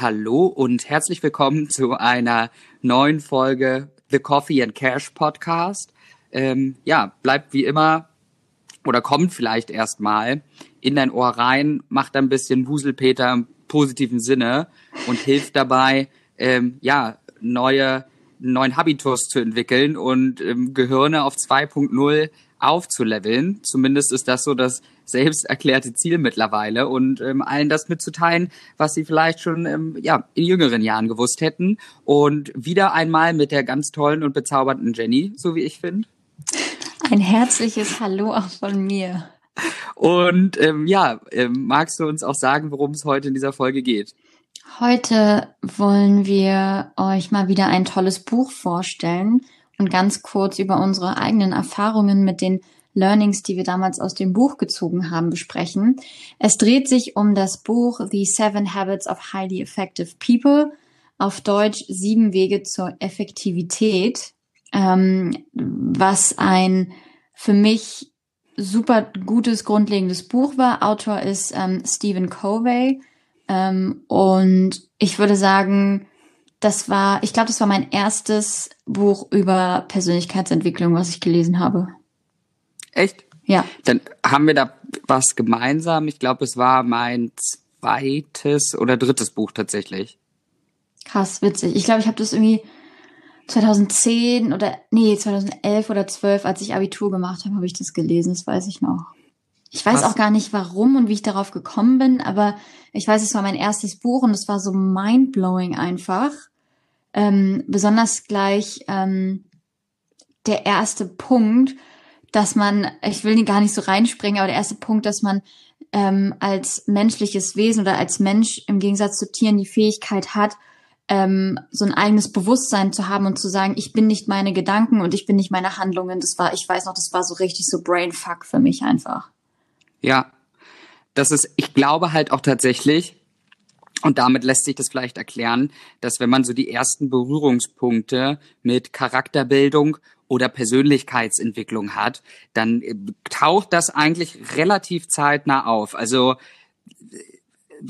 Hallo und herzlich willkommen zu einer neuen Folge The Coffee and Cash Podcast. Ähm, ja, bleibt wie immer oder kommt vielleicht erstmal in dein Ohr rein, macht ein bisschen Wuselpeter im positiven Sinne und hilft dabei, ähm, ja, neue, neuen Habitus zu entwickeln und ähm, Gehirne auf 2.0 aufzuleveln. Zumindest ist das so das selbst erklärte Ziel mittlerweile und ähm, allen das mitzuteilen, was sie vielleicht schon ähm, ja, in jüngeren Jahren gewusst hätten. Und wieder einmal mit der ganz tollen und bezaubernden Jenny, so wie ich finde. Ein herzliches Hallo auch von mir. Und ähm, ja, ähm, magst du uns auch sagen, worum es heute in dieser Folge geht? Heute wollen wir euch mal wieder ein tolles Buch vorstellen und ganz kurz über unsere eigenen Erfahrungen mit den Learnings, die wir damals aus dem Buch gezogen haben, besprechen. Es dreht sich um das Buch The Seven Habits of Highly Effective People, auf Deutsch Sieben Wege zur Effektivität, ähm, was ein für mich super gutes, grundlegendes Buch war. Autor ist ähm, Stephen Covey. Ähm, und ich würde sagen, das war, ich glaube, das war mein erstes Buch über Persönlichkeitsentwicklung, was ich gelesen habe. Echt? Ja. Dann haben wir da was gemeinsam. Ich glaube, es war mein zweites oder drittes Buch tatsächlich. Krass, witzig. Ich glaube, ich habe das irgendwie 2010 oder nee, 2011 oder 12, als ich Abitur gemacht habe, habe ich das gelesen, das weiß ich noch. Ich weiß Was? auch gar nicht warum und wie ich darauf gekommen bin, aber ich weiß, es war mein erstes Buch und es war so mindblowing einfach. Ähm, besonders gleich ähm, der erste Punkt, dass man, ich will gar nicht so reinspringen, aber der erste Punkt, dass man ähm, als menschliches Wesen oder als Mensch im Gegensatz zu Tieren die Fähigkeit hat, ähm, so ein eigenes Bewusstsein zu haben und zu sagen, ich bin nicht meine Gedanken und ich bin nicht meine Handlungen. Das war, ich weiß noch, das war so richtig so Brainfuck für mich einfach. Ja, das ist, ich glaube halt auch tatsächlich, und damit lässt sich das vielleicht erklären, dass wenn man so die ersten Berührungspunkte mit Charakterbildung oder Persönlichkeitsentwicklung hat, dann äh, taucht das eigentlich relativ zeitnah auf. Also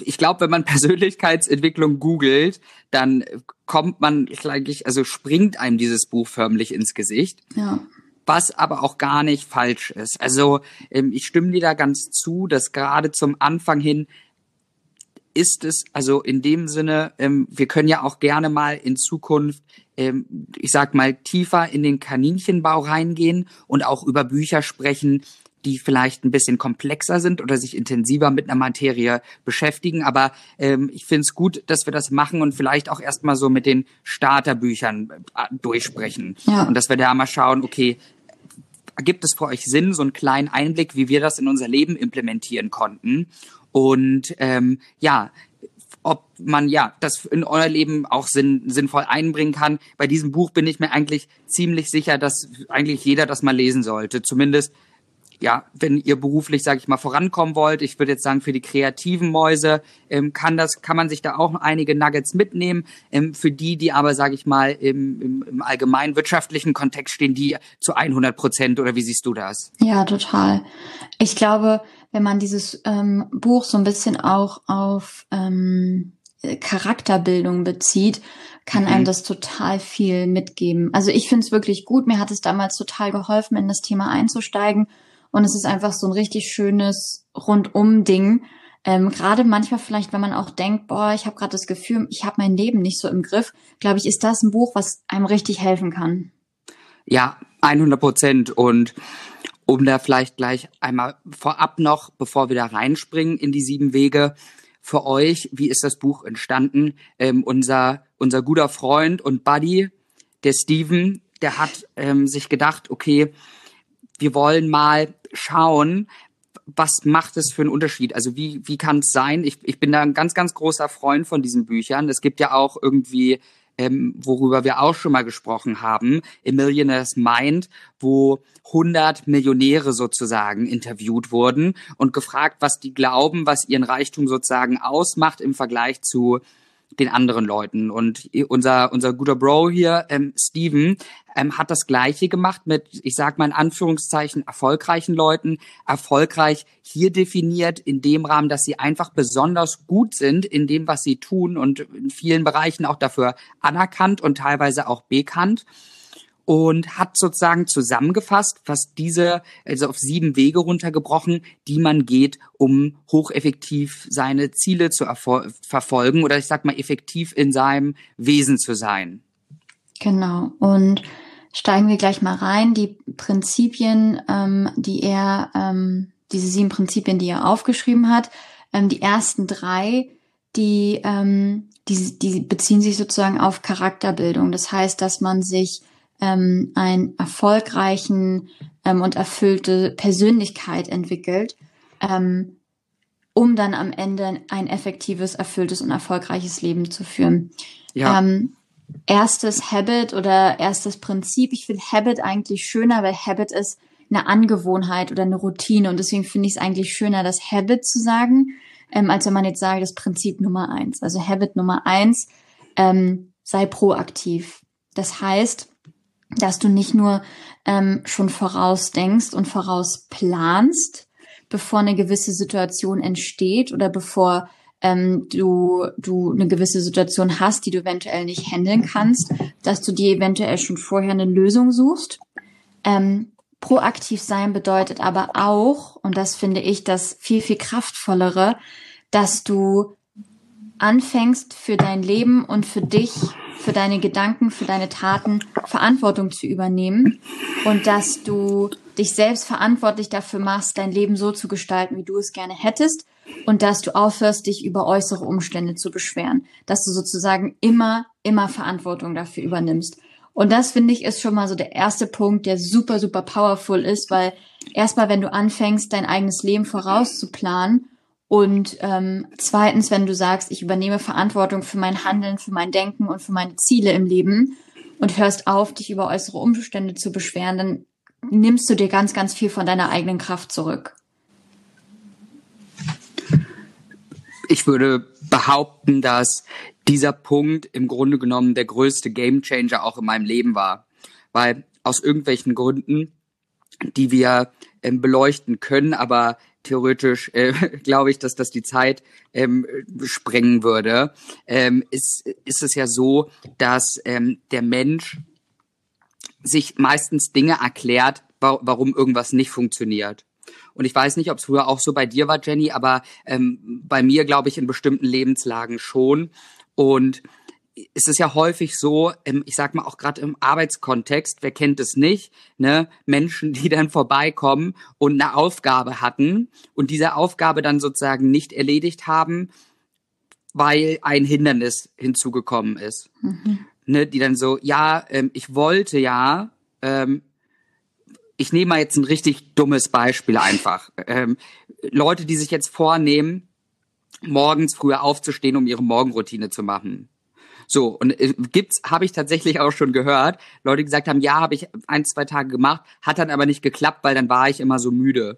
ich glaube, wenn man Persönlichkeitsentwicklung googelt, dann kommt man gleich, also springt einem dieses Buch förmlich ins Gesicht. Ja. Was aber auch gar nicht falsch ist. Also ähm, ich stimme dir da ganz zu, dass gerade zum Anfang hin ist es, also in dem Sinne, ähm, wir können ja auch gerne mal in Zukunft, ähm, ich sag mal, tiefer in den Kaninchenbau reingehen und auch über Bücher sprechen, die vielleicht ein bisschen komplexer sind oder sich intensiver mit einer Materie beschäftigen. Aber ähm, ich finde es gut, dass wir das machen und vielleicht auch erstmal so mit den Starterbüchern äh, durchsprechen. Ja. Und dass wir da mal schauen, okay, gibt es für euch Sinn, so einen kleinen Einblick, wie wir das in unser Leben implementieren konnten? Und ähm, ja, ob man ja das in euer Leben auch sinn, sinnvoll einbringen kann. Bei diesem Buch bin ich mir eigentlich ziemlich sicher, dass eigentlich jeder das mal lesen sollte. Zumindest ja, wenn ihr beruflich, sage ich mal, vorankommen wollt, ich würde jetzt sagen, für die kreativen Mäuse ähm, kann das, kann man sich da auch einige Nuggets mitnehmen. Ähm, für die, die aber, sage ich mal, im, im, im allgemeinen wirtschaftlichen Kontext stehen, die zu 100 Prozent. Oder wie siehst du das? Ja, total. Ich glaube, wenn man dieses ähm, Buch so ein bisschen auch auf ähm, Charakterbildung bezieht, kann mhm. einem das total viel mitgeben. Also ich finde es wirklich gut. Mir hat es damals total geholfen, in das Thema einzusteigen und es ist einfach so ein richtig schönes Rundum-Ding. Ähm, gerade manchmal vielleicht, wenn man auch denkt, boah, ich habe gerade das Gefühl, ich habe mein Leben nicht so im Griff, glaube ich, ist das ein Buch, was einem richtig helfen kann. Ja, 100 Prozent. Und um da vielleicht gleich einmal vorab noch, bevor wir da reinspringen in die sieben Wege, für euch, wie ist das Buch entstanden? Ähm, unser, unser guter Freund und Buddy, der Steven, der hat ähm, sich gedacht, okay, wir wollen mal schauen, was macht es für einen Unterschied? Also wie, wie kann es sein? Ich, ich bin da ein ganz, ganz großer Freund von diesen Büchern. Es gibt ja auch irgendwie, ähm, worüber wir auch schon mal gesprochen haben, A Millionaire's Mind, wo 100 Millionäre sozusagen interviewt wurden und gefragt, was die glauben, was ihren Reichtum sozusagen ausmacht im Vergleich zu den anderen Leuten. Und unser, unser guter Bro hier, ähm, Steven, ähm, hat das Gleiche gemacht mit, ich sag mal in Anführungszeichen, erfolgreichen Leuten. Erfolgreich hier definiert in dem Rahmen, dass sie einfach besonders gut sind in dem, was sie tun und in vielen Bereichen auch dafür anerkannt und teilweise auch bekannt und hat sozusagen zusammengefasst, was diese, also auf sieben Wege runtergebrochen, die man geht, um hocheffektiv seine Ziele zu verfolgen oder ich sag mal effektiv in seinem Wesen zu sein. Genau. Und steigen wir gleich mal rein. Die Prinzipien, ähm, die er, ähm, diese sieben Prinzipien, die er aufgeschrieben hat, ähm, die ersten drei, die, ähm, die, die beziehen sich sozusagen auf Charakterbildung. Das heißt, dass man sich ähm, einen erfolgreichen ähm, und erfüllte Persönlichkeit entwickelt, ähm, um dann am Ende ein effektives, erfülltes und erfolgreiches Leben zu führen. Ja. Ähm, erstes Habit oder erstes Prinzip. Ich finde Habit eigentlich schöner, weil Habit ist eine Angewohnheit oder eine Routine und deswegen finde ich es eigentlich schöner, das Habit zu sagen, ähm, als wenn man jetzt sagt, das Prinzip Nummer eins. Also Habit Nummer eins, ähm, sei proaktiv. Das heißt, dass du nicht nur ähm, schon vorausdenkst und vorausplanst, bevor eine gewisse Situation entsteht oder bevor ähm, du, du eine gewisse Situation hast, die du eventuell nicht handeln kannst, dass du dir eventuell schon vorher eine Lösung suchst. Ähm, proaktiv sein bedeutet aber auch, und das finde ich das viel, viel kraftvollere, dass du anfängst für dein Leben und für dich für deine Gedanken, für deine Taten Verantwortung zu übernehmen und dass du dich selbst verantwortlich dafür machst, dein Leben so zu gestalten, wie du es gerne hättest und dass du aufhörst, dich über äußere Umstände zu beschweren, dass du sozusagen immer, immer Verantwortung dafür übernimmst. Und das finde ich ist schon mal so der erste Punkt, der super, super powerful ist, weil erstmal, wenn du anfängst, dein eigenes Leben vorauszuplanen und ähm, zweitens, wenn du sagst, ich übernehme Verantwortung für mein Handeln, für mein Denken und für meine Ziele im Leben und hörst auf, dich über äußere Umstände zu beschweren, dann nimmst du dir ganz, ganz viel von deiner eigenen Kraft zurück. Ich würde behaupten, dass dieser Punkt im Grunde genommen der größte Gamechanger auch in meinem Leben war. Weil aus irgendwelchen Gründen, die wir ähm, beleuchten können, aber theoretisch äh, glaube ich, dass das die Zeit ähm, sprengen würde, ähm, ist, ist es ja so, dass ähm, der Mensch sich meistens Dinge erklärt, wa warum irgendwas nicht funktioniert. Und ich weiß nicht, ob es früher auch so bei dir war, Jenny, aber ähm, bei mir glaube ich in bestimmten Lebenslagen schon. Und es ist ja häufig so, ich sag mal auch gerade im Arbeitskontext, wer kennt es nicht, ne, Menschen, die dann vorbeikommen und eine Aufgabe hatten und diese Aufgabe dann sozusagen nicht erledigt haben, weil ein Hindernis hinzugekommen ist. Mhm. Ne, die dann so, ja, ähm, ich wollte ja, ähm, ich nehme mal jetzt ein richtig dummes Beispiel einfach. Ähm, Leute, die sich jetzt vornehmen, morgens früher aufzustehen, um ihre Morgenroutine zu machen. So, und äh, gibt's, habe ich tatsächlich auch schon gehört, Leute gesagt haben, ja, habe ich ein, zwei Tage gemacht, hat dann aber nicht geklappt, weil dann war ich immer so müde.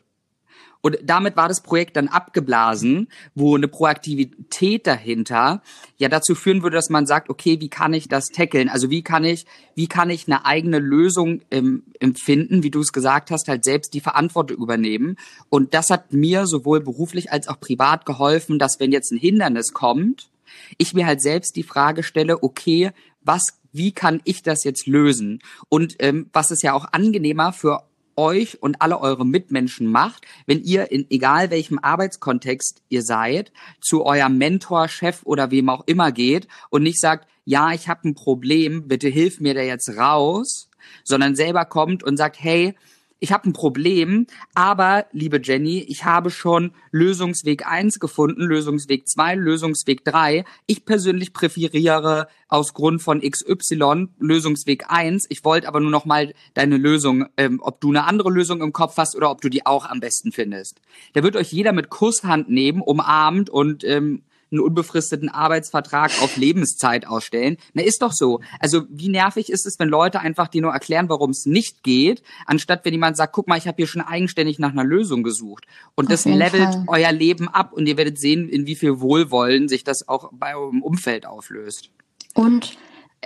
Und damit war das Projekt dann abgeblasen, wo eine Proaktivität dahinter ja dazu führen würde, dass man sagt, okay, wie kann ich das tackeln? Also wie kann ich, wie kann ich eine eigene Lösung ähm, empfinden, wie du es gesagt hast, halt selbst die Verantwortung übernehmen. Und das hat mir sowohl beruflich als auch privat geholfen, dass wenn jetzt ein Hindernis kommt, ich mir halt selbst die Frage stelle, okay, was, wie kann ich das jetzt lösen? Und ähm, was ist ja auch angenehmer für euch und alle eure Mitmenschen macht, wenn ihr in egal welchem Arbeitskontext ihr seid, zu eurem Mentor, Chef oder wem auch immer geht und nicht sagt, ja, ich habe ein Problem, bitte hilf mir da jetzt raus, sondern selber kommt und sagt, hey, ich habe ein Problem, aber liebe Jenny, ich habe schon Lösungsweg 1 gefunden, Lösungsweg 2, Lösungsweg 3. Ich persönlich präferiere aus Grund von XY Lösungsweg 1. Ich wollte aber nur noch mal deine Lösung, ähm, ob du eine andere Lösung im Kopf hast oder ob du die auch am besten findest. Da wird euch jeder mit Kusshand nehmen, umarmt und ähm, einen unbefristeten Arbeitsvertrag auf Lebenszeit ausstellen. Na, ist doch so. Also wie nervig ist es, wenn Leute einfach dir nur erklären, warum es nicht geht, anstatt wenn jemand sagt, guck mal, ich habe hier schon eigenständig nach einer Lösung gesucht. Und auf das levelt Fall. euer Leben ab und ihr werdet sehen, in wie viel Wohlwollen sich das auch bei eurem Umfeld auflöst. Und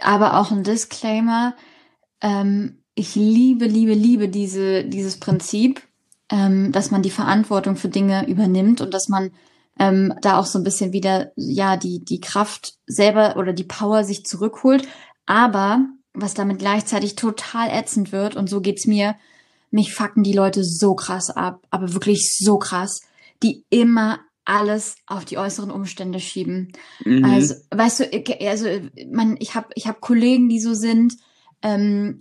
aber auch ein Disclaimer. Ähm, ich liebe, liebe, liebe diese, dieses Prinzip, ähm, dass man die Verantwortung für Dinge übernimmt und dass man ähm, da auch so ein bisschen wieder, ja, die, die Kraft selber oder die Power sich zurückholt. Aber was damit gleichzeitig total ätzend wird, und so geht's mir, mich fucken die Leute so krass ab, aber wirklich so krass, die immer alles auf die äußeren Umstände schieben. Mhm. Also, weißt du, also man, ich habe ich hab Kollegen, die so sind, ähm,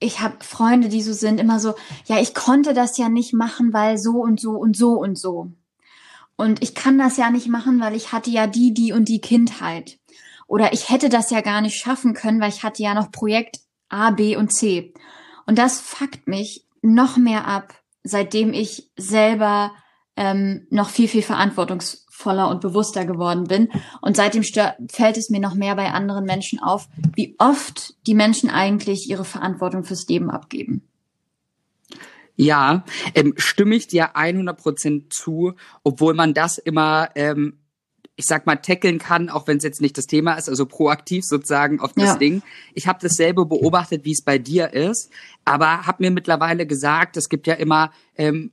ich habe Freunde, die so sind, immer so, ja, ich konnte das ja nicht machen, weil so und so und so und so. Und ich kann das ja nicht machen, weil ich hatte ja die, die und die Kindheit. Oder ich hätte das ja gar nicht schaffen können, weil ich hatte ja noch Projekt A, B und C. Und das fuckt mich noch mehr ab, seitdem ich selber ähm, noch viel, viel verantwortungsvoller und bewusster geworden bin. Und seitdem fällt es mir noch mehr bei anderen Menschen auf, wie oft die Menschen eigentlich ihre Verantwortung fürs Leben abgeben. Ja, ähm, stimme ich dir 100% zu, obwohl man das immer, ähm, ich sag mal, tackeln kann, auch wenn es jetzt nicht das Thema ist, also proaktiv sozusagen auf das ja. Ding. Ich habe dasselbe beobachtet, wie es bei dir ist, aber habe mir mittlerweile gesagt, es gibt ja immer, ähm,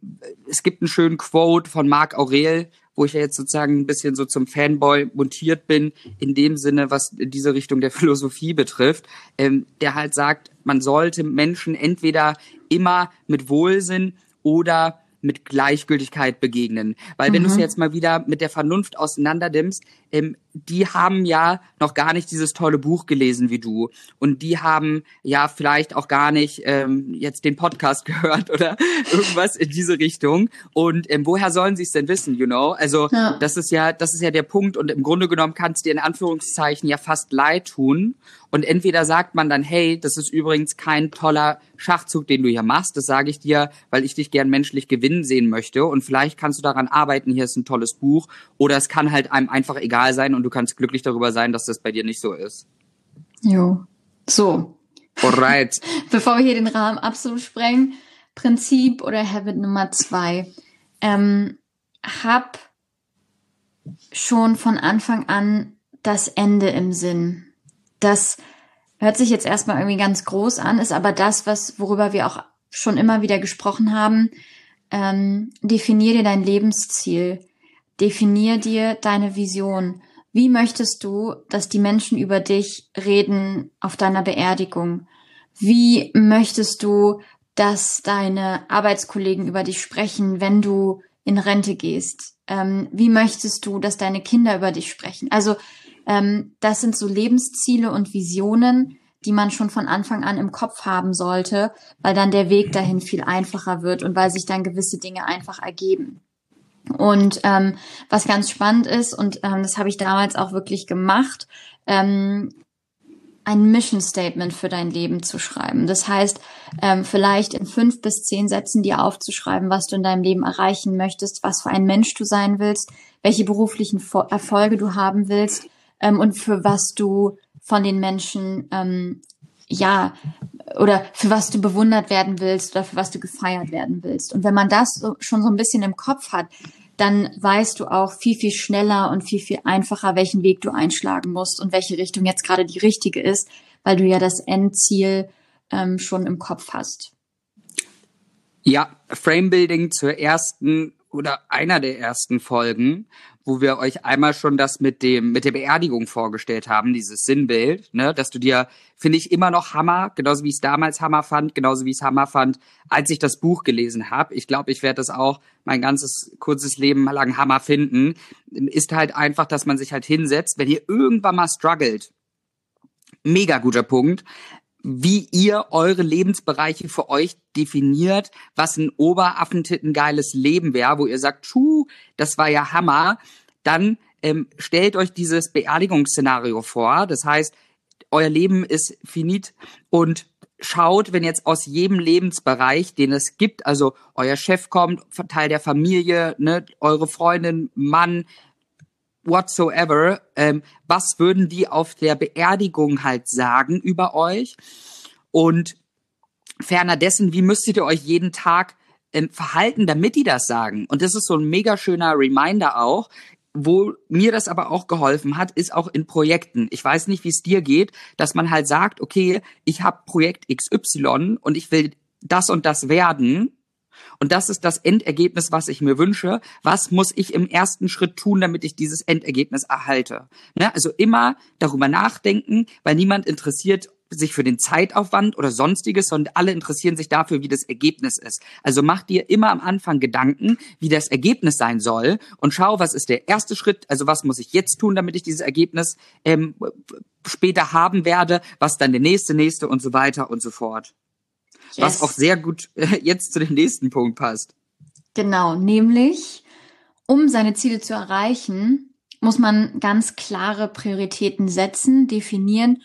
es gibt einen schönen Quote von Marc Aurel, wo ich ja jetzt sozusagen ein bisschen so zum Fanboy montiert bin, in dem Sinne, was diese Richtung der Philosophie betrifft, ähm, der halt sagt, man sollte Menschen entweder immer mit Wohlsinn oder mit Gleichgültigkeit begegnen. Weil wenn mhm. du es jetzt mal wieder mit der Vernunft auseinandernimmst, ähm, die haben ja noch gar nicht dieses tolle Buch gelesen wie du. Und die haben ja vielleicht auch gar nicht ähm, jetzt den Podcast gehört oder irgendwas in diese Richtung. Und ähm, woher sollen sie es denn wissen, you know? Also ja. das ist ja, das ist ja der Punkt. Und im Grunde genommen kannst dir in Anführungszeichen ja fast leid tun. Und entweder sagt man dann, hey, das ist übrigens kein toller Schachzug, den du hier machst. Das sage ich dir, weil ich dich gern menschlich gewinnen sehen möchte. Und vielleicht kannst du daran arbeiten, hier ist ein tolles Buch. Oder es kann halt einem einfach egal sein und du kannst glücklich darüber sein, dass das bei dir nicht so ist. Jo. So. Alright. Bevor wir hier den Rahmen absolut sprengen, Prinzip oder Habit Nummer zwei. Ähm, hab schon von Anfang an das Ende im Sinn. Das hört sich jetzt erstmal irgendwie ganz groß an, ist aber das, was, worüber wir auch schon immer wieder gesprochen haben. Ähm, definier dir dein Lebensziel. Definier dir deine Vision. Wie möchtest du, dass die Menschen über dich reden auf deiner Beerdigung? Wie möchtest du, dass deine Arbeitskollegen über dich sprechen, wenn du in Rente gehst? Ähm, wie möchtest du, dass deine Kinder über dich sprechen? Also ähm, das sind so Lebensziele und Visionen, die man schon von Anfang an im Kopf haben sollte, weil dann der Weg dahin viel einfacher wird und weil sich dann gewisse Dinge einfach ergeben. Und ähm, was ganz spannend ist, und ähm, das habe ich damals auch wirklich gemacht, ähm, ein Mission Statement für dein Leben zu schreiben. Das heißt, ähm, vielleicht in fünf bis zehn Sätzen dir aufzuschreiben, was du in deinem Leben erreichen möchtest, was für ein Mensch du sein willst, welche beruflichen Erfolge du haben willst ähm, und für was du von den Menschen ähm, ja oder für was du bewundert werden willst oder für was du gefeiert werden willst. Und wenn man das so, schon so ein bisschen im Kopf hat, dann weißt du auch viel, viel schneller und viel, viel einfacher, welchen Weg du einschlagen musst und welche Richtung jetzt gerade die richtige ist, weil du ja das Endziel ähm, schon im Kopf hast. Ja, Framebuilding zur ersten oder einer der ersten Folgen wo wir euch einmal schon das mit dem mit der Beerdigung vorgestellt haben, dieses Sinnbild, ne, dass du dir finde ich immer noch Hammer, genauso wie ich es damals Hammer fand, genauso wie ich es Hammer fand, als ich das Buch gelesen habe. Ich glaube, ich werde das auch mein ganzes kurzes Leben lang Hammer finden. Ist halt einfach, dass man sich halt hinsetzt, wenn ihr irgendwann mal struggelt. Mega guter Punkt wie ihr eure Lebensbereiche für euch definiert, was ein Oberaffentitten geiles Leben wäre, wo ihr sagt, tschuh, das war ja Hammer, dann ähm, stellt euch dieses Beerdigungsszenario vor. Das heißt, euer Leben ist finit und schaut, wenn jetzt aus jedem Lebensbereich, den es gibt, also euer Chef kommt, Teil der Familie, ne, eure Freundin, Mann, whatsoever, ähm, was würden die auf der Beerdigung halt sagen über euch? Und ferner dessen, wie müsstet ihr euch jeden Tag ähm, verhalten, damit die das sagen? Und das ist so ein mega schöner Reminder auch. Wo mir das aber auch geholfen hat, ist auch in Projekten. Ich weiß nicht, wie es dir geht, dass man halt sagt, okay, ich habe Projekt XY und ich will das und das werden und das ist das Endergebnis, was ich mir wünsche. Was muss ich im ersten Schritt tun, damit ich dieses Endergebnis erhalte? Ne? Also immer darüber nachdenken, weil niemand interessiert sich für den Zeitaufwand oder sonstiges, sondern alle interessieren sich dafür, wie das Ergebnis ist. Also mach dir immer am Anfang Gedanken, wie das Ergebnis sein soll und schau, was ist der erste Schritt, also was muss ich jetzt tun, damit ich dieses Ergebnis ähm, später haben werde, was dann der nächste, nächste und so weiter und so fort. Yes. Was auch sehr gut jetzt zu dem nächsten Punkt passt. Genau, nämlich, um seine Ziele zu erreichen, muss man ganz klare Prioritäten setzen, definieren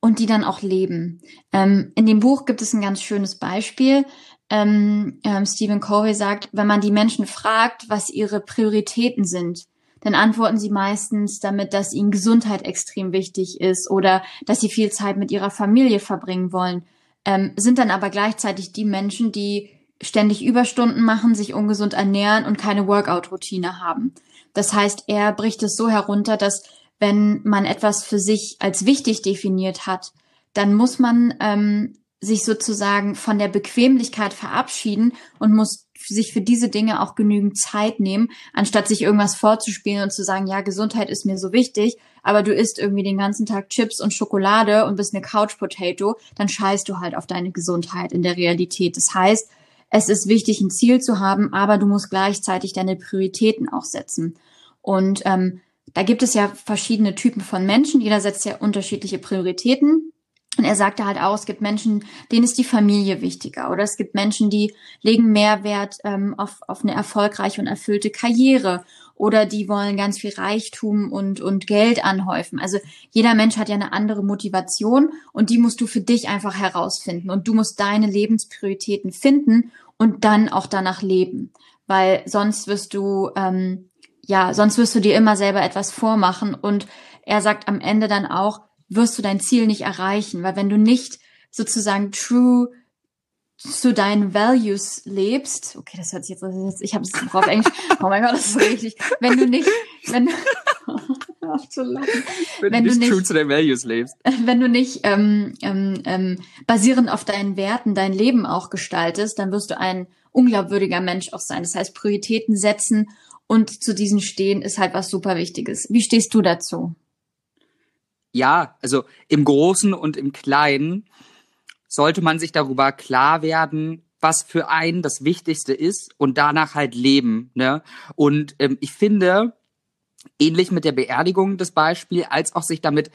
und die dann auch leben. Ähm, in dem Buch gibt es ein ganz schönes Beispiel. Ähm, ähm, Stephen Covey sagt, wenn man die Menschen fragt, was ihre Prioritäten sind, dann antworten sie meistens damit, dass ihnen Gesundheit extrem wichtig ist oder dass sie viel Zeit mit ihrer Familie verbringen wollen ähm, sind dann aber gleichzeitig die Menschen, die ständig Überstunden machen, sich ungesund ernähren und keine Workout-Routine haben. Das heißt, er bricht es so herunter, dass wenn man etwas für sich als wichtig definiert hat, dann muss man ähm, sich sozusagen von der Bequemlichkeit verabschieden und muss sich für diese Dinge auch genügend Zeit nehmen, anstatt sich irgendwas vorzuspielen und zu sagen, ja, Gesundheit ist mir so wichtig, aber du isst irgendwie den ganzen Tag Chips und Schokolade und bist eine Couch Potato, dann scheißt du halt auf deine Gesundheit in der Realität. Das heißt, es ist wichtig, ein Ziel zu haben, aber du musst gleichzeitig deine Prioritäten auch setzen. Und ähm, da gibt es ja verschiedene Typen von Menschen. Jeder setzt ja unterschiedliche Prioritäten. Und er sagte halt auch, es gibt Menschen, denen ist die Familie wichtiger. Oder es gibt Menschen, die legen mehr Wert ähm, auf, auf eine erfolgreiche und erfüllte Karriere. Oder die wollen ganz viel Reichtum und, und Geld anhäufen. Also jeder Mensch hat ja eine andere Motivation und die musst du für dich einfach herausfinden. Und du musst deine Lebensprioritäten finden und dann auch danach leben. Weil sonst wirst du, ähm, ja, sonst wirst du dir immer selber etwas vormachen. Und er sagt am Ende dann auch, wirst du dein Ziel nicht erreichen, weil wenn du nicht sozusagen true zu deinen Values lebst, okay, das hört sich jetzt, ich habe es auf Englisch, oh mein Gott, das ist richtig, wenn du nicht, wenn du, auf zu lachen. Wenn, wenn du nicht true zu deinen Values lebst. Wenn du nicht ähm, ähm, ähm, basierend auf deinen Werten dein Leben auch gestaltest, dann wirst du ein unglaubwürdiger Mensch auch sein. Das heißt, Prioritäten setzen und zu diesen stehen ist halt was super Wichtiges. Wie stehst du dazu? ja, also im Großen und im Kleinen sollte man sich darüber klar werden, was für einen das Wichtigste ist und danach halt leben. Ne? Und ähm, ich finde, ähnlich mit der Beerdigung das Beispiel, als auch sich damit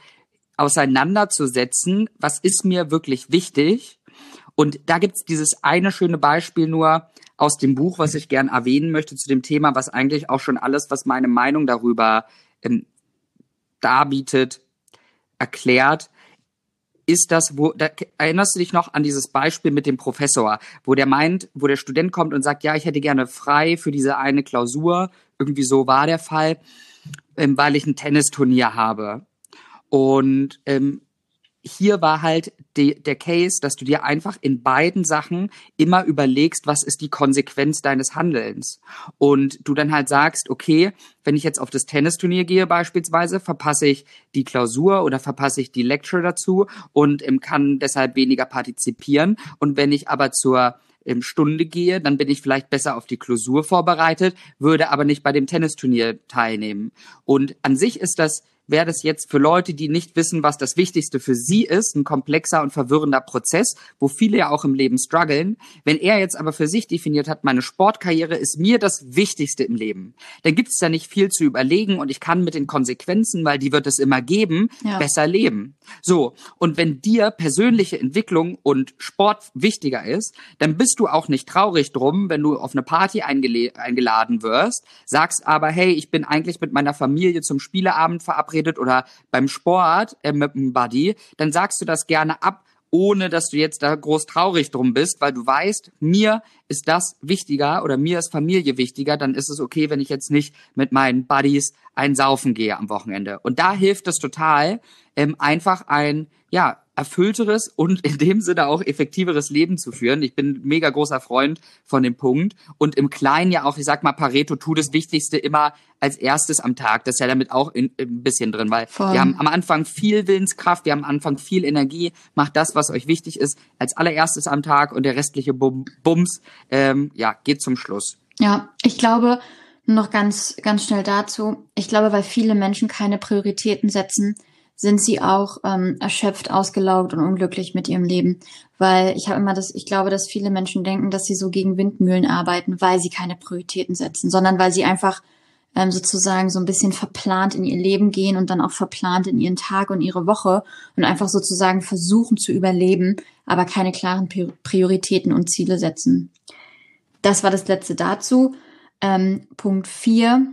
auseinanderzusetzen, was ist mir wirklich wichtig. Und da gibt's dieses eine schöne Beispiel nur aus dem Buch, was ich gern erwähnen möchte zu dem Thema, was eigentlich auch schon alles, was meine Meinung darüber ähm, darbietet, erklärt, ist das, wo, da, erinnerst du dich noch an dieses Beispiel mit dem Professor, wo der meint, wo der Student kommt und sagt, ja, ich hätte gerne frei für diese eine Klausur, irgendwie so war der Fall, ähm, weil ich ein Tennisturnier habe. Und ähm, hier war halt de, der Case, dass du dir einfach in beiden Sachen immer überlegst, was ist die Konsequenz deines Handelns. Und du dann halt sagst, okay, wenn ich jetzt auf das Tennisturnier gehe beispielsweise, verpasse ich die Klausur oder verpasse ich die Lecture dazu und ähm, kann deshalb weniger partizipieren. Und wenn ich aber zur ähm, Stunde gehe, dann bin ich vielleicht besser auf die Klausur vorbereitet, würde aber nicht bei dem Tennisturnier teilnehmen. Und an sich ist das wäre das jetzt für Leute, die nicht wissen, was das Wichtigste für sie ist, ein komplexer und verwirrender Prozess, wo viele ja auch im Leben strugglen. Wenn er jetzt aber für sich definiert hat, meine Sportkarriere ist mir das Wichtigste im Leben, dann gibt es da nicht viel zu überlegen und ich kann mit den Konsequenzen, weil die wird es immer geben, ja. besser leben. So, und wenn dir persönliche Entwicklung und Sport wichtiger ist, dann bist du auch nicht traurig drum, wenn du auf eine Party eingeladen wirst, sagst aber, hey, ich bin eigentlich mit meiner Familie zum Spieleabend verabredet verabredet oder beim Sport äh, mit einem Buddy, dann sagst du das gerne ab ohne dass du jetzt da groß traurig drum bist, weil du weißt, mir ist das wichtiger oder mir ist Familie wichtiger, dann ist es okay, wenn ich jetzt nicht mit meinen Buddies einsaufen gehe am Wochenende. Und da hilft es total, ähm, einfach ein, ja, erfüllteres und in dem Sinne auch effektiveres Leben zu führen. Ich bin mega großer Freund von dem Punkt. Und im Kleinen ja auch, ich sag mal, Pareto tut das Wichtigste immer als erstes am Tag. Das ist ja damit auch in, ein bisschen drin, weil Voll. wir haben am Anfang viel Willenskraft, wir haben am Anfang viel Energie. Macht das, was euch wichtig ist, als allererstes am Tag und der restliche Bums, ähm, ja, geht zum Schluss. Ja, ich glaube, noch ganz, ganz schnell dazu. Ich glaube, weil viele Menschen keine Prioritäten setzen, sind sie auch ähm, erschöpft, ausgelaugt und unglücklich mit ihrem Leben. Weil ich habe immer das, ich glaube, dass viele Menschen denken, dass sie so gegen Windmühlen arbeiten, weil sie keine Prioritäten setzen, sondern weil sie einfach ähm, sozusagen so ein bisschen verplant in ihr Leben gehen und dann auch verplant in ihren Tag und ihre Woche und einfach sozusagen versuchen zu überleben, aber keine klaren Prioritäten und Ziele setzen. Das war das letzte dazu. Ähm, Punkt vier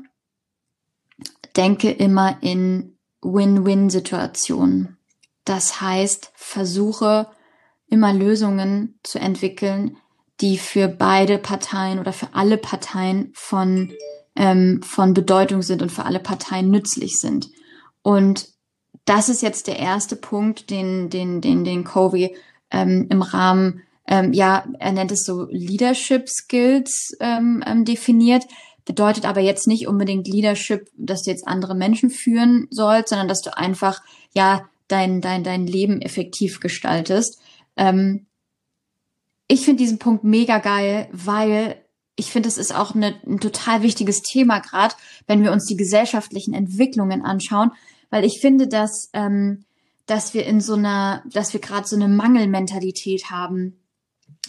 Denke immer in Win-Win-Situationen. Das heißt, versuche immer Lösungen zu entwickeln, die für beide Parteien oder für alle Parteien von, ähm, von Bedeutung sind und für alle Parteien nützlich sind. Und das ist jetzt der erste Punkt, den, den, den, den Covey ähm, im Rahmen, ähm, ja, er nennt es so Leadership Skills ähm, ähm, definiert. Bedeutet aber jetzt nicht unbedingt Leadership, dass du jetzt andere Menschen führen sollst, sondern dass du einfach, ja, dein, dein, dein Leben effektiv gestaltest. Ähm, ich finde diesen Punkt mega geil, weil ich finde, es ist auch eine, ein total wichtiges Thema, gerade wenn wir uns die gesellschaftlichen Entwicklungen anschauen, weil ich finde, dass, ähm, dass wir in so einer, dass wir gerade so eine Mangelmentalität haben.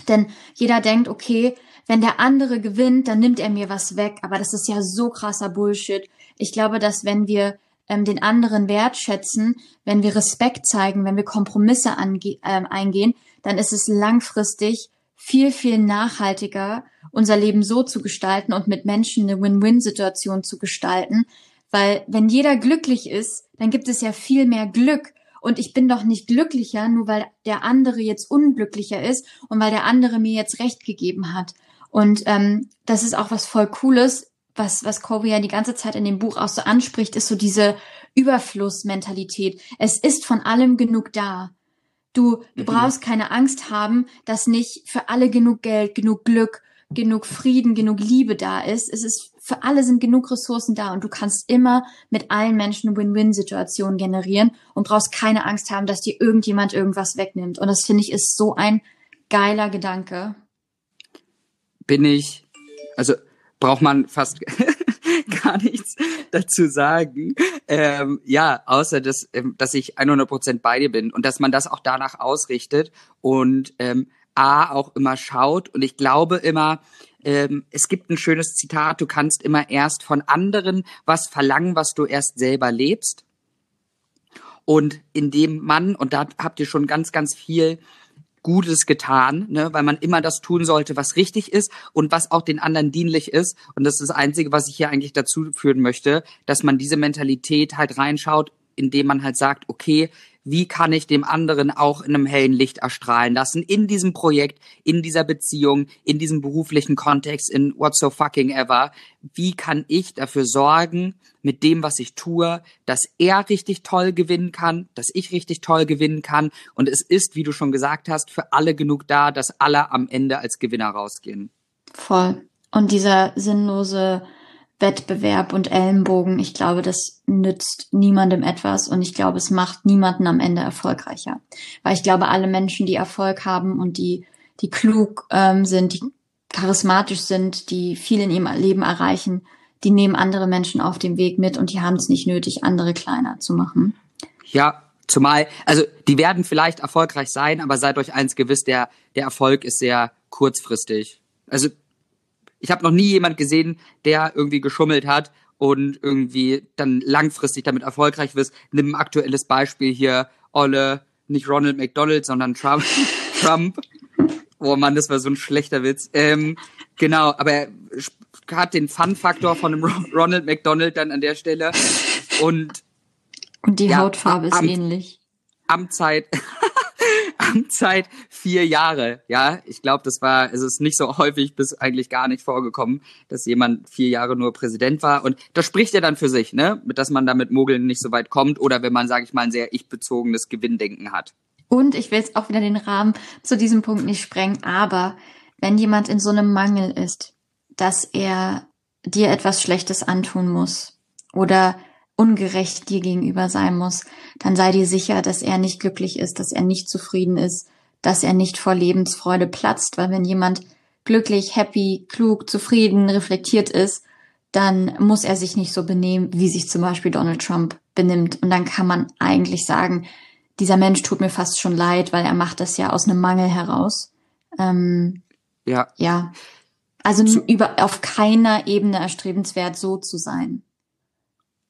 Denn jeder denkt, okay, wenn der andere gewinnt, dann nimmt er mir was weg. Aber das ist ja so krasser Bullshit. Ich glaube, dass wenn wir ähm, den anderen wertschätzen, wenn wir Respekt zeigen, wenn wir Kompromisse äh, eingehen, dann ist es langfristig viel, viel nachhaltiger, unser Leben so zu gestalten und mit Menschen eine Win-Win-Situation zu gestalten. Weil wenn jeder glücklich ist, dann gibt es ja viel mehr Glück. Und ich bin doch nicht glücklicher, nur weil der andere jetzt unglücklicher ist und weil der andere mir jetzt Recht gegeben hat. Und ähm, das ist auch was voll Cooles, was, was Kobe ja die ganze Zeit in dem Buch auch so anspricht, ist so diese Überflussmentalität. Es ist von allem genug da. Du, du mhm. brauchst keine Angst haben, dass nicht für alle genug Geld, genug Glück, genug Frieden, genug Liebe da ist. Es ist, für alle sind genug Ressourcen da und du kannst immer mit allen Menschen Win-Win-Situationen generieren und brauchst keine Angst haben, dass dir irgendjemand irgendwas wegnimmt. Und das finde ich ist so ein geiler Gedanke bin ich, also braucht man fast gar nichts dazu sagen. Ähm, ja, außer dass, ähm, dass ich 100% bei dir bin und dass man das auch danach ausrichtet und ähm, A auch immer schaut. Und ich glaube immer, ähm, es gibt ein schönes Zitat, du kannst immer erst von anderen was verlangen, was du erst selber lebst. Und indem man, und da habt ihr schon ganz, ganz viel Gutes getan, ne, weil man immer das tun sollte, was richtig ist und was auch den anderen dienlich ist. Und das ist das Einzige, was ich hier eigentlich dazu führen möchte, dass man diese Mentalität halt reinschaut, indem man halt sagt, okay, wie kann ich dem anderen auch in einem hellen Licht erstrahlen lassen, in diesem Projekt, in dieser Beziehung, in diesem beruflichen Kontext, in what so fucking ever. Wie kann ich dafür sorgen, mit dem, was ich tue, dass er richtig toll gewinnen kann, dass ich richtig toll gewinnen kann. Und es ist, wie du schon gesagt hast, für alle genug da, dass alle am Ende als Gewinner rausgehen. Voll. Und dieser sinnlose Wettbewerb und Ellenbogen, ich glaube, das nützt niemandem etwas und ich glaube, es macht niemanden am Ende erfolgreicher. Weil ich glaube, alle Menschen, die Erfolg haben und die, die klug ähm, sind, die charismatisch sind, die viel in ihrem Leben erreichen, die nehmen andere Menschen auf dem Weg mit und die haben es nicht nötig, andere kleiner zu machen. Ja, zumal, also die werden vielleicht erfolgreich sein, aber seid euch eins gewiss, der, der Erfolg ist sehr kurzfristig. Also ich habe noch nie jemand gesehen, der irgendwie geschummelt hat und irgendwie dann langfristig damit erfolgreich wird. Nimm ein aktuelles Beispiel hier, Olle, nicht Ronald McDonald, sondern Trump. Trump. Oh Mann, das war so ein schlechter Witz. Ähm, genau, aber er hat den Fun-Faktor von einem Ronald McDonald dann an der Stelle. Und, und die ja, Hautfarbe ist ähnlich. Amtszeit, Amtszeit vier Jahre. Ja, ich glaube, das war, es ist nicht so häufig bis eigentlich gar nicht vorgekommen, dass jemand vier Jahre nur Präsident war. Und das spricht ja dann für sich, ne, dass man da mit Mogeln nicht so weit kommt oder wenn man, sage ich mal, ein sehr ich-bezogenes Gewinndenken hat. Und ich will jetzt auch wieder den Rahmen zu diesem Punkt nicht sprengen, aber wenn jemand in so einem Mangel ist, dass er dir etwas Schlechtes antun muss oder ungerecht dir gegenüber sein muss, dann sei dir sicher, dass er nicht glücklich ist, dass er nicht zufrieden ist, dass er nicht vor Lebensfreude platzt, weil wenn jemand glücklich, happy, klug, zufrieden, reflektiert ist, dann muss er sich nicht so benehmen, wie sich zum Beispiel Donald Trump benimmt. Und dann kann man eigentlich sagen, dieser Mensch tut mir fast schon leid, weil er macht das ja aus einem Mangel heraus. Ähm, ja. Ja. Also zu über auf keiner Ebene erstrebenswert, so zu sein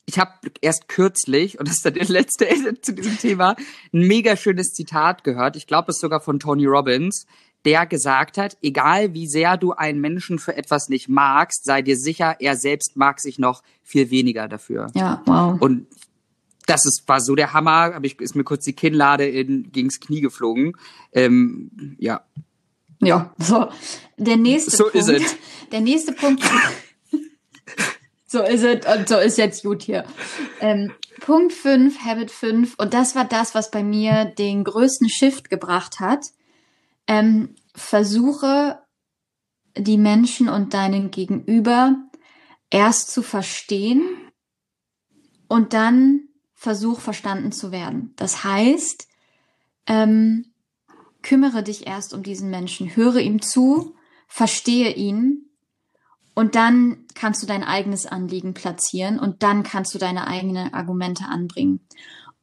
ich habe erst kürzlich, und das ist dann der letzte zu diesem Thema, ein mega schönes Zitat gehört. Ich glaube, es ist sogar von Tony Robbins, der gesagt hat, egal wie sehr du einen Menschen für etwas nicht magst, sei dir sicher, er selbst mag sich noch viel weniger dafür. Ja, wow. Und das ist, war so der Hammer, hab ich, ist mir kurz die Kinnlade in, gegens Knie geflogen. Ähm, ja. Ja, so. Der nächste so Punkt. So ist es. Der nächste Punkt. So ist es und so ist jetzt gut hier. Ähm, Punkt 5, Habit 5, und das war das, was bei mir den größten Shift gebracht hat. Ähm, versuche die Menschen und deinen Gegenüber erst zu verstehen und dann versuch verstanden zu werden. Das heißt, ähm, kümmere dich erst um diesen Menschen, höre ihm zu, verstehe ihn und dann kannst du dein eigenes Anliegen platzieren und dann kannst du deine eigenen Argumente anbringen.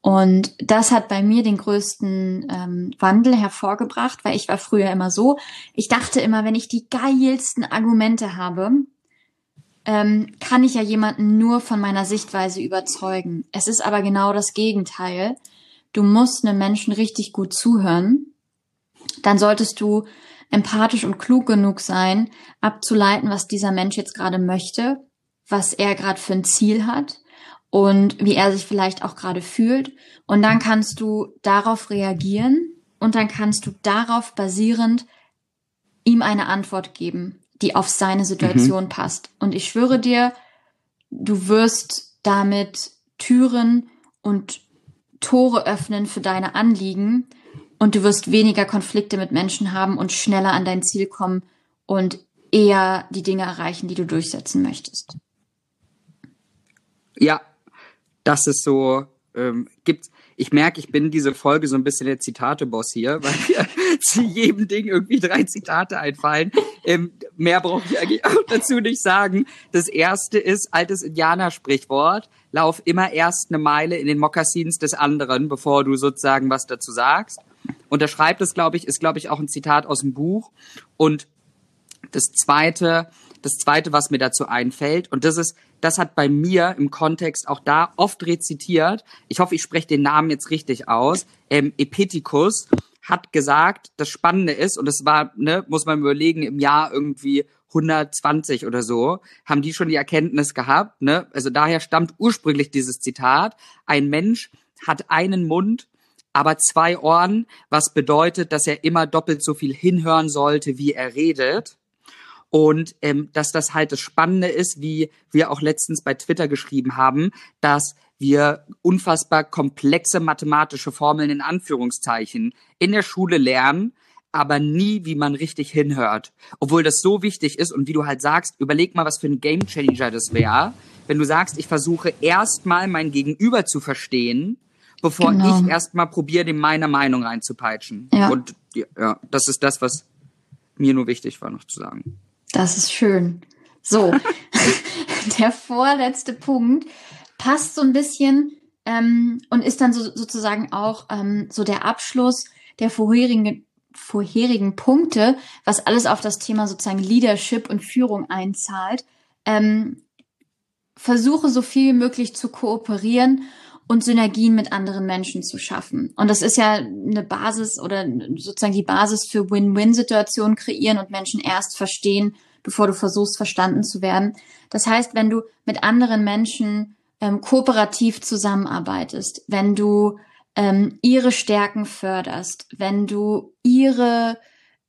Und das hat bei mir den größten ähm, Wandel hervorgebracht, weil ich war früher immer so, ich dachte immer, wenn ich die geilsten Argumente habe, ähm, kann ich ja jemanden nur von meiner Sichtweise überzeugen. Es ist aber genau das Gegenteil. Du musst einem Menschen richtig gut zuhören. Dann solltest du empathisch und klug genug sein, abzuleiten, was dieser Mensch jetzt gerade möchte, was er gerade für ein Ziel hat und wie er sich vielleicht auch gerade fühlt. Und dann kannst du darauf reagieren und dann kannst du darauf basierend ihm eine Antwort geben, die auf seine Situation mhm. passt. Und ich schwöre dir, du wirst damit Türen und Tore öffnen für deine Anliegen, und du wirst weniger Konflikte mit Menschen haben und schneller an dein Ziel kommen und eher die Dinge erreichen, die du durchsetzen möchtest. Ja, das ist so, ähm, gibt's, ich merke, ich bin diese Folge so ein bisschen der Zitate-Boss hier, weil mir zu jedem Ding irgendwie drei Zitate einfallen. Ähm, mehr brauche ich eigentlich auch dazu nicht sagen. Das erste ist altes Indianersprichwort. Lauf immer erst eine Meile in den Mokassins des anderen, bevor du sozusagen was dazu sagst unterschreibt es, glaube ich, ist, glaube ich, auch ein Zitat aus dem Buch. Und das zweite, das zweite, was mir dazu einfällt, und das ist, das hat bei mir im Kontext auch da oft rezitiert. Ich hoffe, ich spreche den Namen jetzt richtig aus. Ähm, Epictetus hat gesagt, das Spannende ist, und das war, ne, muss man überlegen, im Jahr irgendwie 120 oder so, haben die schon die Erkenntnis gehabt, ne? Also daher stammt ursprünglich dieses Zitat, ein Mensch hat einen Mund aber zwei Ohren, was bedeutet, dass er immer doppelt so viel hinhören sollte, wie er redet. Und ähm, dass das halt das Spannende ist, wie wir auch letztens bei Twitter geschrieben haben, dass wir unfassbar komplexe mathematische Formeln in Anführungszeichen in der Schule lernen, aber nie, wie man richtig hinhört. Obwohl das so wichtig ist und wie du halt sagst, überleg mal, was für ein Gamechanger das wäre, wenn du sagst, ich versuche erstmal mein Gegenüber zu verstehen bevor genau. ich erstmal probiere, dem meine Meinung reinzupeitschen. Ja. Und ja, das ist das, was mir nur wichtig war, noch zu sagen. Das ist schön. So, der vorletzte Punkt passt so ein bisschen ähm, und ist dann so, sozusagen auch ähm, so der Abschluss der vorherigen, vorherigen Punkte, was alles auf das Thema sozusagen Leadership und Führung einzahlt. Ähm, versuche so viel wie möglich zu kooperieren und Synergien mit anderen Menschen zu schaffen. Und das ist ja eine Basis oder sozusagen die Basis für Win-Win-Situationen kreieren und Menschen erst verstehen, bevor du versuchst, verstanden zu werden. Das heißt, wenn du mit anderen Menschen ähm, kooperativ zusammenarbeitest, wenn du ähm, ihre Stärken förderst, wenn du ihre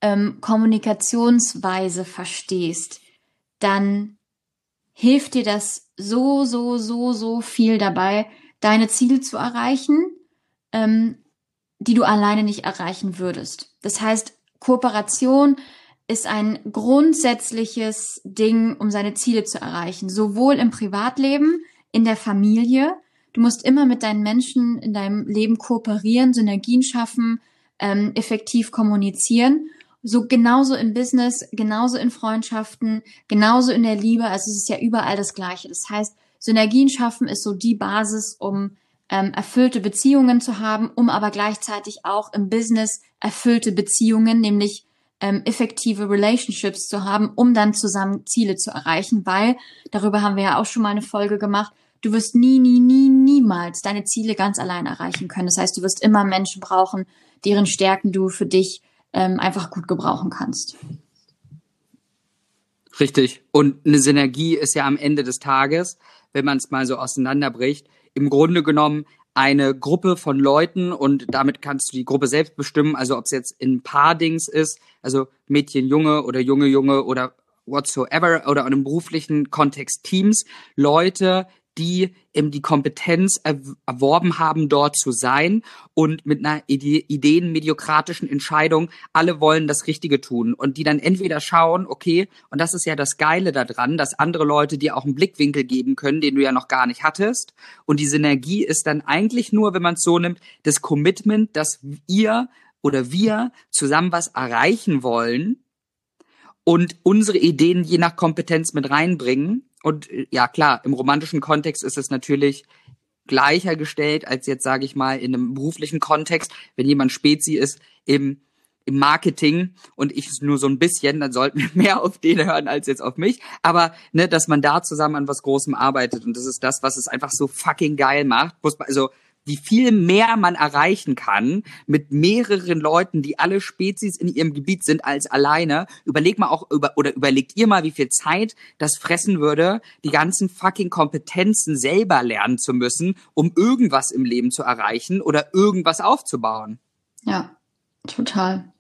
ähm, Kommunikationsweise verstehst, dann hilft dir das so, so, so, so viel dabei, deine Ziele zu erreichen, ähm, die du alleine nicht erreichen würdest. Das heißt, Kooperation ist ein grundsätzliches Ding, um seine Ziele zu erreichen, sowohl im Privatleben, in der Familie. Du musst immer mit deinen Menschen in deinem Leben kooperieren, Synergien schaffen, ähm, effektiv kommunizieren. So genauso im Business, genauso in Freundschaften, genauso in der Liebe. Also es ist ja überall das Gleiche. Das heißt, Synergien schaffen ist so die Basis, um ähm, erfüllte Beziehungen zu haben, um aber gleichzeitig auch im Business erfüllte Beziehungen, nämlich ähm, effektive Relationships zu haben, um dann zusammen Ziele zu erreichen, weil, darüber haben wir ja auch schon mal eine Folge gemacht, du wirst nie, nie, nie, niemals deine Ziele ganz allein erreichen können. Das heißt, du wirst immer Menschen brauchen, deren Stärken du für dich ähm, einfach gut gebrauchen kannst. Richtig. Und eine Synergie ist ja am Ende des Tages, wenn man es mal so auseinanderbricht, im Grunde genommen eine Gruppe von Leuten und damit kannst du die Gruppe selbst bestimmen, also ob es jetzt in Paardings ist, also Mädchen, Junge oder Junge, Junge oder whatsoever oder in einem beruflichen Kontext Teams, Leute, die eben die Kompetenz erworben haben, dort zu sein und mit einer ide ideenmediokratischen Entscheidung, alle wollen das Richtige tun. Und die dann entweder schauen, okay, und das ist ja das Geile daran, dass andere Leute dir auch einen Blickwinkel geben können, den du ja noch gar nicht hattest. Und die Synergie ist dann eigentlich nur, wenn man es so nimmt, das Commitment, dass ihr oder wir zusammen was erreichen wollen und unsere Ideen je nach Kompetenz mit reinbringen und äh, ja, klar, im romantischen Kontext ist es natürlich gleicher gestellt als jetzt, sage ich mal, in einem beruflichen Kontext. Wenn jemand Spezi ist im, im Marketing und ich nur so ein bisschen, dann sollten wir mehr auf den hören als jetzt auf mich. Aber ne, dass man da zusammen an was Großem arbeitet und das ist das, was es einfach so fucking geil macht. Also wie viel mehr man erreichen kann mit mehreren Leuten, die alle Spezies in ihrem Gebiet sind, als alleine. Überleg mal auch über, oder überlegt ihr mal, wie viel Zeit das fressen würde, die ganzen fucking Kompetenzen selber lernen zu müssen, um irgendwas im Leben zu erreichen oder irgendwas aufzubauen. Ja, total.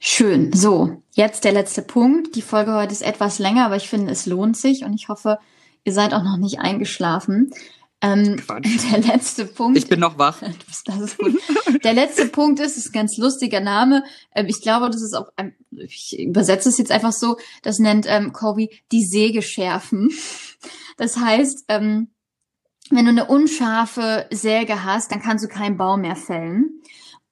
Schön. So, jetzt der letzte Punkt. Die Folge heute ist etwas länger, aber ich finde, es lohnt sich und ich hoffe, ihr seid auch noch nicht eingeschlafen. Ähm, der letzte Punkt. Ich bin noch wach. Das ist gut. Der letzte Punkt ist, ist ein ganz lustiger Name. Ähm, ich glaube, das ist auch, ich übersetze es jetzt einfach so, das nennt ähm, Kobe die Säge schärfen. Das heißt, ähm, wenn du eine unscharfe Säge hast, dann kannst du keinen Baum mehr fällen.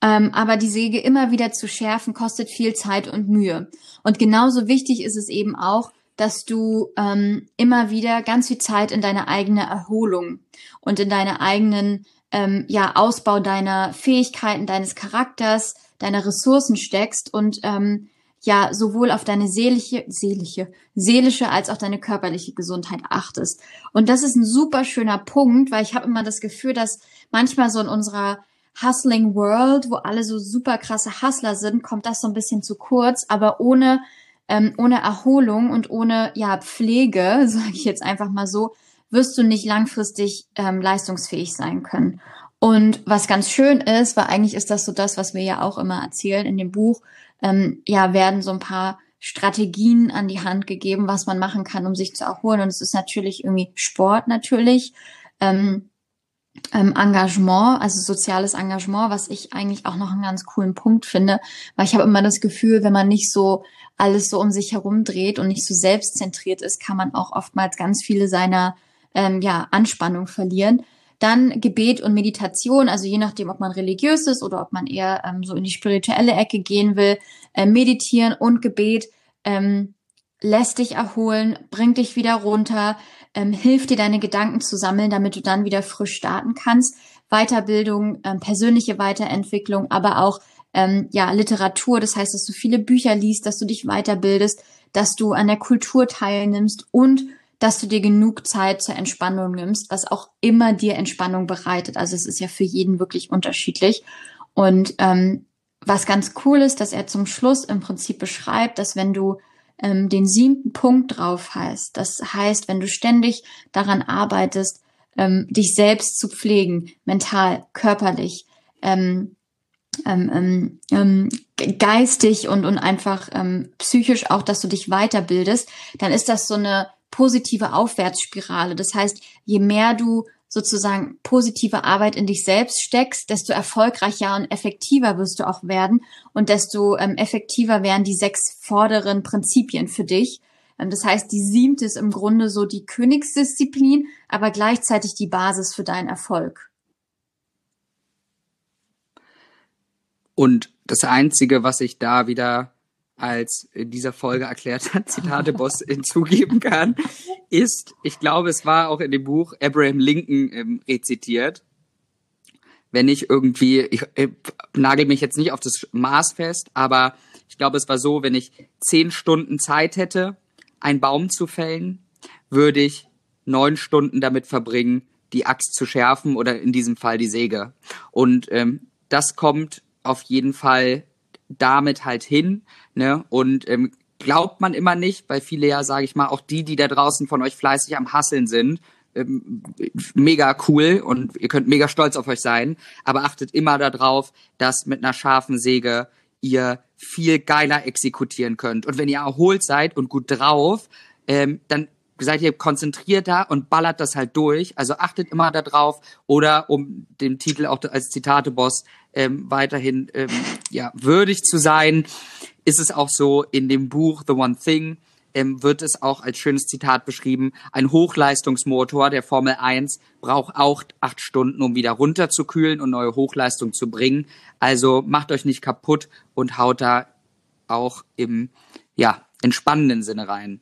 Ähm, aber die Säge immer wieder zu schärfen, kostet viel Zeit und Mühe. Und genauso wichtig ist es eben auch, dass du ähm, immer wieder ganz viel Zeit in deine eigene Erholung und in deine eigenen ähm, ja Ausbau deiner Fähigkeiten, deines Charakters, deiner Ressourcen steckst und ähm, ja sowohl auf deine seelische, seelische, seelische als auch deine körperliche Gesundheit achtest. Und das ist ein super schöner Punkt, weil ich habe immer das Gefühl, dass manchmal so in unserer Hustling World, wo alle so super krasse Hustler sind, kommt das so ein bisschen zu kurz, aber ohne ähm, ohne Erholung und ohne ja Pflege, sage ich jetzt einfach mal so, wirst du nicht langfristig ähm, leistungsfähig sein können. Und was ganz schön ist, weil eigentlich ist das so das, was wir ja auch immer erzählen in dem Buch, ähm, ja, werden so ein paar Strategien an die Hand gegeben, was man machen kann, um sich zu erholen. Und es ist natürlich irgendwie Sport natürlich, ähm, ähm, Engagement, also soziales Engagement, was ich eigentlich auch noch einen ganz coolen Punkt finde, weil ich habe immer das Gefühl, wenn man nicht so alles so um sich herum dreht und nicht so selbstzentriert ist, kann man auch oftmals ganz viele seiner ähm, ja, Anspannung verlieren. Dann Gebet und Meditation, also je nachdem, ob man religiös ist oder ob man eher ähm, so in die spirituelle Ecke gehen will, äh, meditieren und Gebet ähm, lässt dich erholen, bringt dich wieder runter, ähm, hilft dir deine Gedanken zu sammeln, damit du dann wieder frisch starten kannst. Weiterbildung, ähm, persönliche Weiterentwicklung, aber auch ähm, ja Literatur. Das heißt, dass du viele Bücher liest, dass du dich weiterbildest, dass du an der Kultur teilnimmst und dass du dir genug Zeit zur Entspannung nimmst, was auch immer dir Entspannung bereitet. Also es ist ja für jeden wirklich unterschiedlich. Und ähm, was ganz cool ist, dass er zum Schluss im Prinzip beschreibt, dass wenn du ähm, den siebten Punkt drauf heißt, das heißt, wenn du ständig daran arbeitest, ähm, dich selbst zu pflegen, mental, körperlich, ähm, ähm, ähm, ähm geistig und, und einfach ähm, psychisch auch, dass du dich weiterbildest, dann ist das so eine positive Aufwärtsspirale. Das heißt, je mehr du sozusagen positive Arbeit in dich selbst steckst, desto erfolgreicher und effektiver wirst du auch werden und desto ähm, effektiver werden die sechs vorderen Prinzipien für dich. Ähm, das heißt, die siebte ist im Grunde so die Königsdisziplin, aber gleichzeitig die Basis für deinen Erfolg. Und das Einzige, was ich da wieder als in dieser Folge erklärt hat, Zitate Boss hinzugeben kann, ist, ich glaube, es war auch in dem Buch Abraham Lincoln ähm, rezitiert. Wenn ich irgendwie, ich, ich nagel mich jetzt nicht auf das Maß fest, aber ich glaube, es war so, wenn ich zehn Stunden Zeit hätte, einen Baum zu fällen, würde ich neun Stunden damit verbringen, die Axt zu schärfen oder in diesem Fall die Säge. Und ähm, das kommt auf jeden Fall damit halt hin. Ne? Und ähm, glaubt man immer nicht, weil viele ja, sage ich mal, auch die, die da draußen von euch fleißig am Hasseln sind, ähm, mega cool und ihr könnt mega stolz auf euch sein, aber achtet immer darauf, dass mit einer scharfen Säge ihr viel geiler exekutieren könnt. Und wenn ihr erholt seid und gut drauf, ähm, dann seid ihr konzentrierter und ballert das halt durch. Also achtet immer darauf oder um den Titel auch als Zitate-Boss ähm, weiterhin ähm, ja, würdig zu sein, ist es auch so in dem Buch The One Thing, ähm, wird es auch als schönes Zitat beschrieben, ein Hochleistungsmotor der Formel 1 braucht auch acht Stunden, um wieder runterzukühlen und neue Hochleistung zu bringen. Also macht euch nicht kaputt und haut da auch im ja, entspannenden Sinne rein.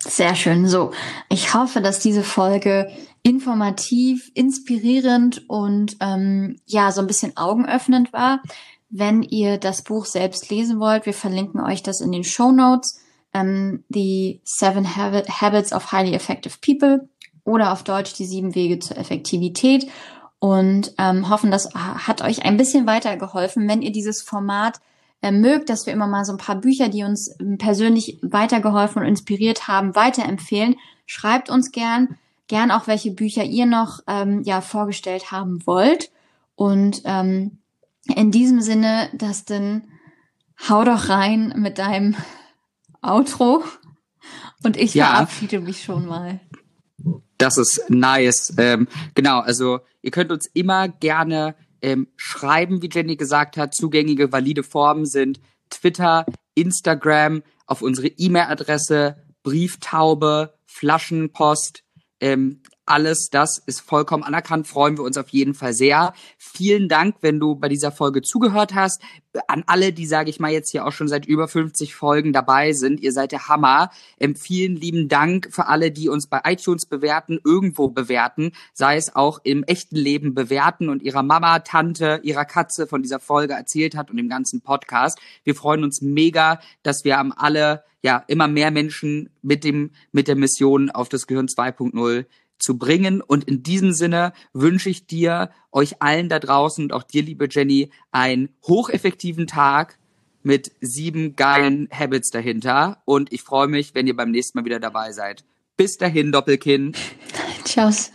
Sehr schön. So, ich hoffe, dass diese Folge informativ, inspirierend und ähm, ja, so ein bisschen augenöffnend war. Wenn ihr das Buch selbst lesen wollt, wir verlinken euch das in den Show Notes. Ähm, die Seven Habits of Highly Effective People oder auf Deutsch die sieben Wege zur Effektivität und ähm, hoffen, das hat euch ein bisschen weitergeholfen. Wenn ihr dieses Format äh, mögt, dass wir immer mal so ein paar Bücher, die uns ähm, persönlich weitergeholfen und inspiriert haben, weiterempfehlen. Schreibt uns gern, gern auch welche Bücher ihr noch ähm, ja vorgestellt haben wollt. Und ähm, in diesem Sinne, Dustin, hau doch rein mit deinem Outro und ich ja. verabschiede mich schon mal. Das ist nice. Ähm, genau, also ihr könnt uns immer gerne ähm, schreiben, wie Jenny gesagt hat. Zugängige, valide Formen sind Twitter, Instagram, auf unsere E-Mail-Adresse, Brieftaube, Flaschenpost, ähm, alles das ist vollkommen anerkannt, freuen wir uns auf jeden Fall sehr. Vielen Dank, wenn du bei dieser Folge zugehört hast. An alle, die, sage ich mal, jetzt hier auch schon seit über 50 Folgen dabei sind. Ihr seid der Hammer. Ähm, vielen lieben Dank für alle, die uns bei iTunes bewerten, irgendwo bewerten, sei es auch im echten Leben bewerten und ihrer Mama, Tante, ihrer Katze von dieser Folge erzählt hat und dem ganzen Podcast. Wir freuen uns mega, dass wir am alle ja immer mehr Menschen mit dem mit der Mission auf das Gehirn 2.0 zu bringen. Und in diesem Sinne wünsche ich dir, euch allen da draußen und auch dir, liebe Jenny, einen hocheffektiven Tag mit sieben geilen Habits dahinter. Und ich freue mich, wenn ihr beim nächsten Mal wieder dabei seid. Bis dahin, Doppelkinn. Tschüss.